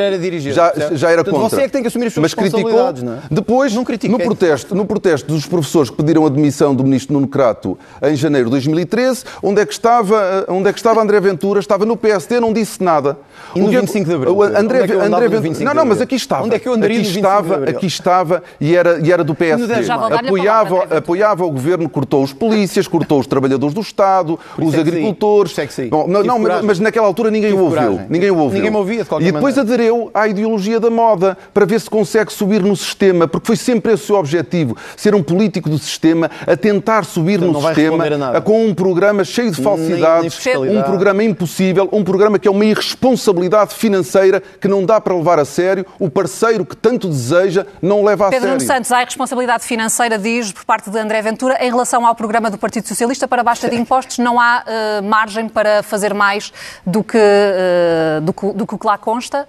já, já era contra. você é que tem que assumir as suas Mas criticou, não é? depois, no protesto, no protesto dos professores que pediram a demissão do ministro Nuno Crato em janeiro de 2013, onde é que estava, eh, onde é que estava André Ventura? Estava no PSD, não disse nada. E no O que é- 25 de Abril, o André, é Ventura, 25 não, não, mas aqui estava. Onde é que eu andaria aqui no 25 de estava, aqui estava e era, e era do PSD. Apoiava, palavra, Ventura. apoiava o governo, cortou os polícias, cortou os trabalhadores do Estado, os é agricultores. É. Bom, não, não, mas, mas naquela altura ninguém o ouviu. Ninguém o ouviu. Ninguém me ouvia, de qualquer E depois maneira. aderiu à ideologia da moda para ver se consegue subir no sistema, porque foi sempre esse o seu objetivo, ser um político do sistema, a tentar subir Portanto, no sistema, a com um programa cheio de Nem- nem falsidades, fiscalidade. um programa impossível, um programa que é uma irresponsabilidade financeira que não dá para levar a sério. O parceiro que tanto deseja não leva a Pedro sério. Nuno Santos, há responsabilidade financeira, diz, por parte de André Ventura, em relação ao programa do Partido Socialista para baixa de impostos, não há eh, margem para fazer mais do que, eh, do, que, do que o que lá consta.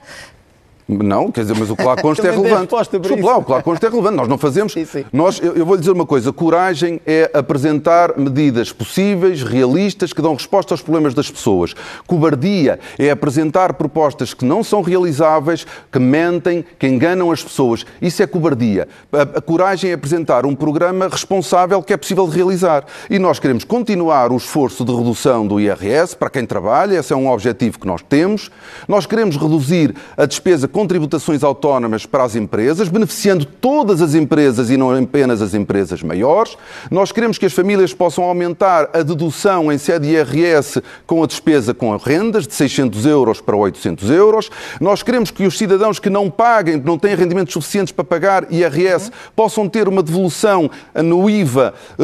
Não, quer dizer, mas o que lá consta é relevante. Desculpe lá, o que lá consta é relevante. Nós não fazemos. Sim, sim. Nós, eu, eu vou lhe dizer uma coisa: coragem é apresentar medidas possíveis, realistas, que dão resposta aos problemas das pessoas. Cobardia é apresentar propostas que não são realizáveis, que mentem, que enganam as pessoas. Isso é cobardia. A, a coragem é apresentar um programa responsável que é possível realizar. E nós queremos continuar o esforço de redução do IRS para quem trabalha, esse é um objetivo que nós temos. Nós queremos reduzir a despesa com tributações autónomas para as empresas, beneficiando todas as empresas e não apenas as empresas maiores. Nós queremos que as famílias possam aumentar a dedução em sede IRS com a despesa com rendas de 600 euros para 800 euros. Nós queremos que os cidadãos que não paguem, que não têm rendimentos suficientes para pagar IRS, possam ter uma devolução no IVA eh,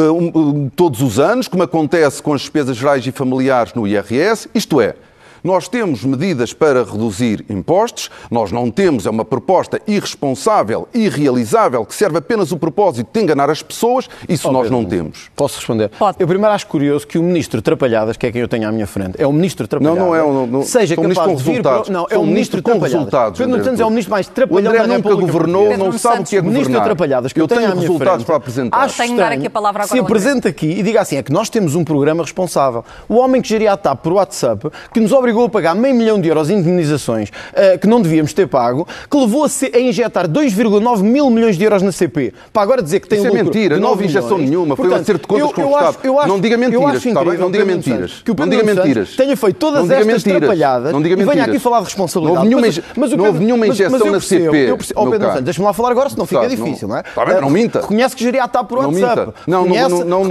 todos os anos, como acontece com as despesas gerais e familiares no IRS. Isto é, nós temos medidas para reduzir impostos, nós não temos, é uma proposta irresponsável, irrealizável, que serve apenas o propósito de enganar as pessoas, isso nós não temos. Posso responder? Pode. Eu primeiro acho curioso que o ministro Trapalhadas, que é quem eu tenho à minha frente, é o ministro Trapalhadas. Não, não é, não- não- seja um capaz ministro com de vir resultados. Não, é o um ministro com Trapalhadas. resultados, Pedro Nuno Santos é o ministro mais O trapalhão André da nunca governou, Portuguesa. não Pedro sabe o Santos, que é O ministro governar. Trapalhadas, que eu, eu tenho tenho à minha resultados frente, para apresentar. acho Tenho estranho aqui a palavra agora Se apresenta aqui e diga assim, é que nós temos um programa responsável. O homem que geria a TAP por WhatsApp, que nos obrigou a pagar meio milhão de euros em indemnizações eh, que não devíamos ter pago, que levou a, se- a injetar 2,9 mil milhões de euros na CP, para agora dizer que tem Isso é lucro mentira, não 9 houve injeção milhões. nenhuma, foi um acerto de contas eu- com o eu Estado. acho- eu acho- Não diga eu mentiras, acho está bem? incrível Não diga mentiras. Que o Não Pedro diga Nuno Santos mentiras. tenha feito todas Não diga estas mentiras. trapalhadas Não diga e venha aqui falar de responsabilidade. Não houve nenhuma Mas- mas não houve nenhuma mas- mas injeção eu na percebo, CP, eu percebo- Oh, Pedro. Santos, deixa-me lá falar agora, senão fica difícil, não, não- é? Está bem, não Eh, minta. Reconhece que geria a TAP por Não WhatsApp. Não, não, não, não,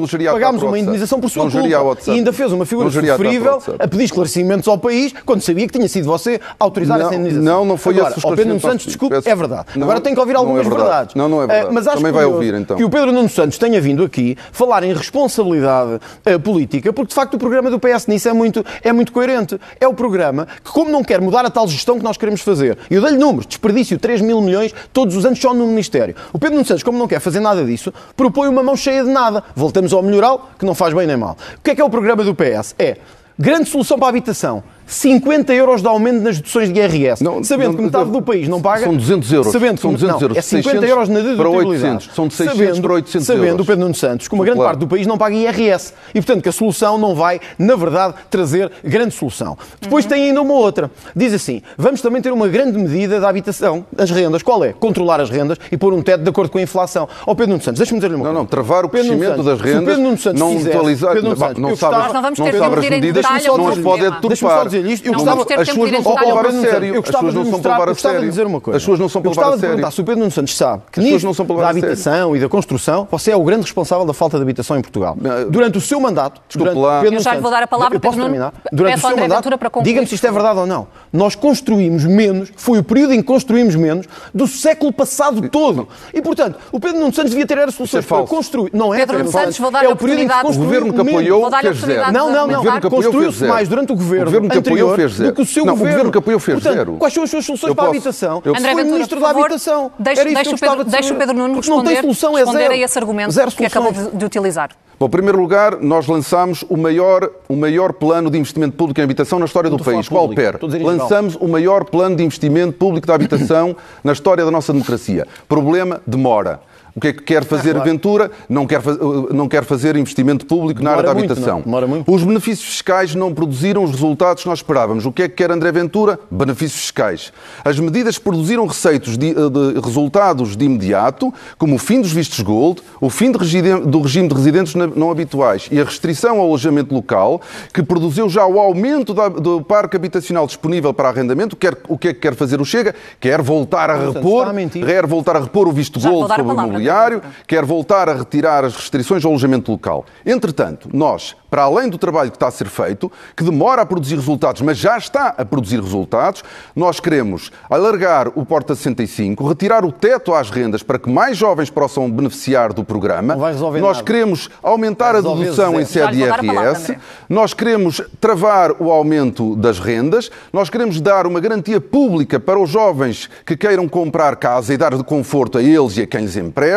não geria a TAP Pagámos uma WhatsApp. indemnização por sua Não culpa. E ainda fez uma figura Não sofrível a pedir esclarecimentos ao país quando sabia que tinha sido você a autorizar Não, essa indemnização. não, não foi Agora, esse o Pedro Nuno Santos, desculpe, é verdade. Não, Agora tem que ouvir não é algumas verdade. verdades. Não, não é verdade. Mas acho Também vai ouvir, então. Que o Pedro Nuno Santos tenha vindo aqui falar em responsabilidade eh, política, porque de facto o programa do PS nisso é muito, é muito coerente. É o programa que, como não quer mudar a tal gestão que nós queremos fazer, e eu dei-lhe números, desperdício 3 mil milhões todos os anos só no Ministério. O Pedro Nuno Santos, como não quer fazer nada disso, propõe uma mão cheia de nada. Voltamos ao melhoral, que não faz bem nem mal. O que é que é o programa do PS? É grande solução para a habitação. 50 euros de aumento nas deduções de IRS. Não, sabendo não, que metade não, do país não paga. São 200 euros. Sabendo São que, 200 não, euros. É 50 600 euros na para dedutibilidade. 800. São de 600 sabendo, para 800 Sabendo euros. o Pedro Nuno Santos que uma grande Claro. parte do país não paga IRS. E, portanto, que a solução não vai, na verdade, trazer grande solução. Depois tem ainda uma outra. Diz assim, vamos também ter uma grande medida da habitação, as rendas. Qual é? Controlar as rendas e pôr um teto de acordo com a inflação. Ó Pedro Nuno Santos, deixa-me dizer-lhe uma Não, coisa. não, travar o Pedro crescimento das rendas, Santos não fizesse- atualizar, Pedro Nuno Santos, não eu sabe, não não sabe as medidas, não as pode deturpar. Dizer isto. Eu Não gostava, ter as suas de não são para levar a sério. Eu As gostava suas não de são para levar eu a gostava de sério. dizer uma coisa. As suas não são para Eu gostava levar a de sério. perguntar se o Pedro Nuno Santos sabe que nisto não são para da habitação e da construção, você é o grande responsável da falta de habitação em Portugal. Durante o seu mandato, Desculpe durante lá. Pedro Eu já lhe vou dar a palavra, eu posso Pedro Nuno. terminar? Durante o seu mandato, Ventura para concluir, diga-me se isto é verdade ou não. Nós construímos menos, foi o período em que construímos menos do século passado todo. E, portanto, o Pedro Nuno Santos devia ter era soluções é para construir. Não é, Pedro é Nuno. Santos, vou dar-lhe é a o período em que se oportunidade. O governo que apoiou oportunidade zero. Não, não, de não. Construiu-se mais durante o governo, O governo que apoiou anterior fez zero. do que o seu Não, o governo. governo que apoiou fez Portanto, zero. Quais são as suas soluções Eu para a habitação? eu- André Foi Ventura, Ministro por da favor, Habitação. deixe- Era isso que deixe eu o Pedro- de deixe o. Pedro Nuno Porque não tem responder- solução, é responder zero. a esse argumento Zero que acabou de, de utilizar. Bom, em primeiro lugar, nós lançámos o maior, o maior plano de investimento público em habitação na história do país. Qual público, PER? Lançamos o maior plano de investimento público de habitação na história da nossa democracia. Problema, demora. O que é que quer fazer claro. Ventura? Não quer, faz- não quer fazer investimento público na área da Demora muito, habitação. Demora muito. Os benefícios fiscais não produziram os resultados que nós esperávamos. O que é que quer André Ventura? Benefícios fiscais. As medidas produziram receitos de, de- resultados de imediato, como o fim dos vistos gold, o fim do regime de residentes não habituais e a restrição ao alojamento local, que produziu já o aumento da- do parque habitacional disponível para arrendamento, quer, o que é que quer fazer o Chega? Quer voltar a repor, quer voltar a repor o visto Já gold sobre o imobiliário, quer voltar a retirar as restrições ao alojamento local. Entretanto, nós, para além do trabalho que está a ser feito, que demora a produzir resultados, mas já está a produzir resultados, nós queremos alargar o Porta 65, retirar o teto às rendas para que mais jovens possam beneficiar do programa. Não vai resolver nós nada. queremos aumentar Vai a dedução em sede IRS. Nós queremos travar o aumento das rendas, nós queremos dar uma garantia pública para os jovens que queiram comprar casa e dar de conforto a eles e a quem lhes empresta,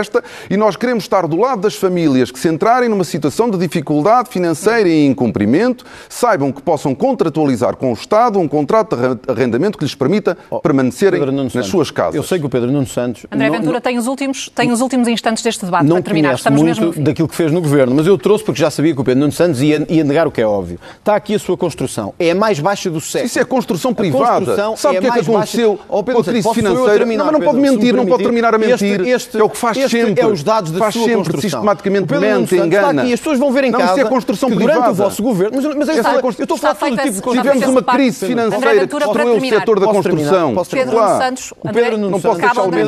e nós queremos estar do lado das famílias que se entrarem numa situação de dificuldade financeira e incumprimento, saibam que possam contratualizar com o Estado um contrato de arrendamento que lhes permita permanecerem Pedro Nuno nas Santos, suas casas. Eu sei que o Pedro Nuno Santos André não- Ventura tem, os últimos, tem os últimos instantes deste debate não para terminar. conhece Estamos mesmo muito fim. daquilo que fez no governo, mas eu trouxe porque já sabia que o Pedro Nuno Santos ia, ia negar o que é óbvio. Está aqui a sua construção. É a mais baixa do século. Isso é construção A privada. construção Sabe é o que é que mais baixa- aconteceu Oh, Pedro com a crise financeira? terminar, não, mas não pode Pedro, me mentir, não pode terminar a mentir. Este- este- é o que faz este sempre. é os dados da faz sua sempre, construção. sistematicamente O Pedro mente, Santos está engana. aqui, as pessoas vão ver em não, casa Isso é construção que privada. durante o vosso governo... Mas, mas é é a eu estou a falar Está todo feita- tipo de está Tivemos uma crise financeira que destruiu o setor da construção. Posso Pedro? Nuno. Santos, O Pedro Nuno Não Santos,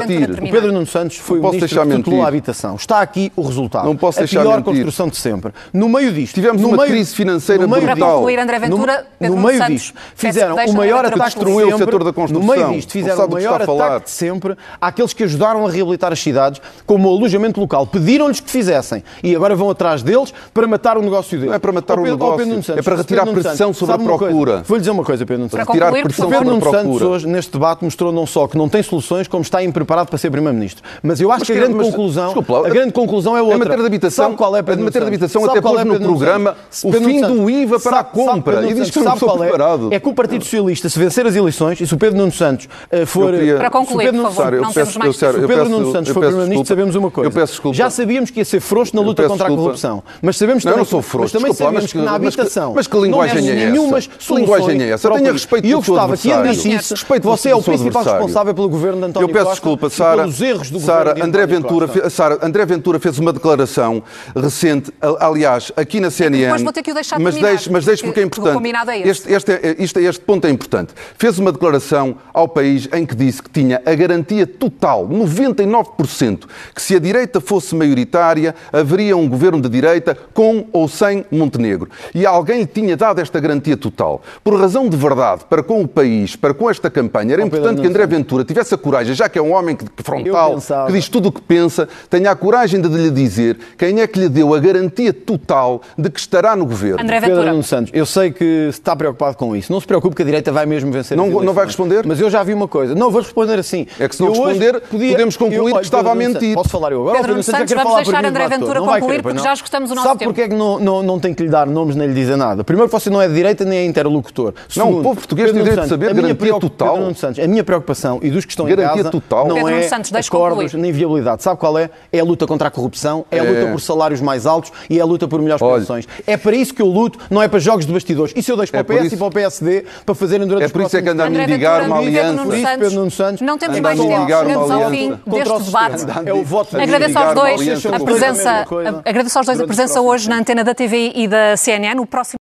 de. O. Pedro Nuno Santos foi o ministro que tutelou a habitação. Está aqui o resultado. Não posso a deixar pior mentir. construção de sempre. No meio disto... Tivemos uma crise financeira brutal. disto- Para concluir, André Ventura, no, Pedro Nuno meio Santos, peço- fizeram o o maior ataque de destruiu o setor da construção. No meio disto, fizeram o maior está a ataque de sempre àqueles que ajudaram a reabilitar as cidades, como o alojamento local. Pediram-lhes que fizessem. E agora vão atrás deles para matar o negócio deles. Não é para matar o Pedro- ó negócio, Pedro Nuno é para retirar Pedro pressão Santos, sobre a procura. Vou-lhe dizer uma coisa, Pedro Nuno Para Santos. Tirar concluir, por pressão O. Pedro sobre a Nuno Santos procura. hoje, neste debate, mostrou não só que não tem soluções, como está impreparado para ser Primeiro-Ministro. Mas eu acho Mas que a grande mas, conclusão, desculpa a grande conclusão é outra. Em matéria de habitação, Sabe qual é, Pedro Nuno matéria de Santos? habitação Sabe até qual pôs é, no Pedro programa Santos? o Pedro fim do Santos, IVA para a sabe, compra. Pedro E diz que Santos, não qual é? preparado. É que o Partido Socialista, se vencer as eleições, e se o Pedro Nuno Santos eh, for... Para concluir, o Pedro por favor, não temos mais se o Pedro Nuno Santos for Primeiro-Ministro. Sabemos uma coisa. Eu peço desculpa. Já sabíamos que ia ser frouxo na Eu luta contra a desculpa. corrupção. Mas sabemos Não, eu também, não sou frouxo, mas também desculpa sabemos mas que, que- na mas que- habitação mas que linguagem não é temos essa? Que linguagem é essa? soluções Tenha para o respeito. E eu gostava que, ele disse Respeito você é o principal responsável pelo governo de António Eu peço Costa desculpa, Sara. pelos erros do Sara, governo de André António Ventura, Costa. fe- Sara, André Ventura fez uma declaração recente, a- aliás, aqui na CNN. depois vou ter que o deixar mas deixe, mas deixe porque- é importante. combinado é esse. este, este, é- isto- este ponto é importante. Fez uma declaração ao país em que disse que tinha a garantia total, 99%, que se a direita fosse maioritária, haveria um governo de direita com ou sem Montenegro. E alguém lhe tinha dado esta garantia total. Por razão de verdade, para com o país, para com esta campanha, era Pedro importante que André Ventura tivesse a coragem, já que é um homem que, frontal, que diz tudo o que pensa, tenha a coragem de lhe dizer quem é que lhe deu a garantia total de que estará no governo. André Pedro Ventura. Nuno Santos, eu sei que está preocupado com isso. Não se preocupe que a direita vai mesmo vencer Não- não vai responder? Mas eu já vi uma coisa. Não, vou responder assim. É que se não Eu hoje responder, podia- podemos concluir eu- olha, que estava Pedro a Nuno mentir. Posso falar eu agora? Pedro Santos Santos, vamos deixar André? Ventura Não vai concluir, querer, porque não. já esgotamos o nosso Sabe tempo. porque é que não, não, não tem que lhe dar nomes nem lhe dizer nada? Primeiro, você não é de direita nem é interlocutor. Não, o povo português tem Pedro Nuno direito de saber a minha garantia preocup- total. Santos, a minha preocupação e dos que estão Garantia em casa total. não Pedro é Santos, acordos concluir. nem viabilidade. Sabe qual é? É a luta contra a corrupção, é a luta É. por salários mais altos e é a luta por melhores Olha. pensões. É para isso que eu luto, não é para jogos de bastidores. Isso eu deixo para É o por PS isso- e para o PSD para fazerem durante É os por isso é que próximos anda a André mendigar Ventura, uma aliança. Por isso, Santos, Pedro Nuno Santos não temos mais tempo, chegamos ao fim deste o debate. É o voto de Agradeço aos dois a presença, sistema. agradeço aos dois a presença hoje na antena da TV e da CNN. O próximo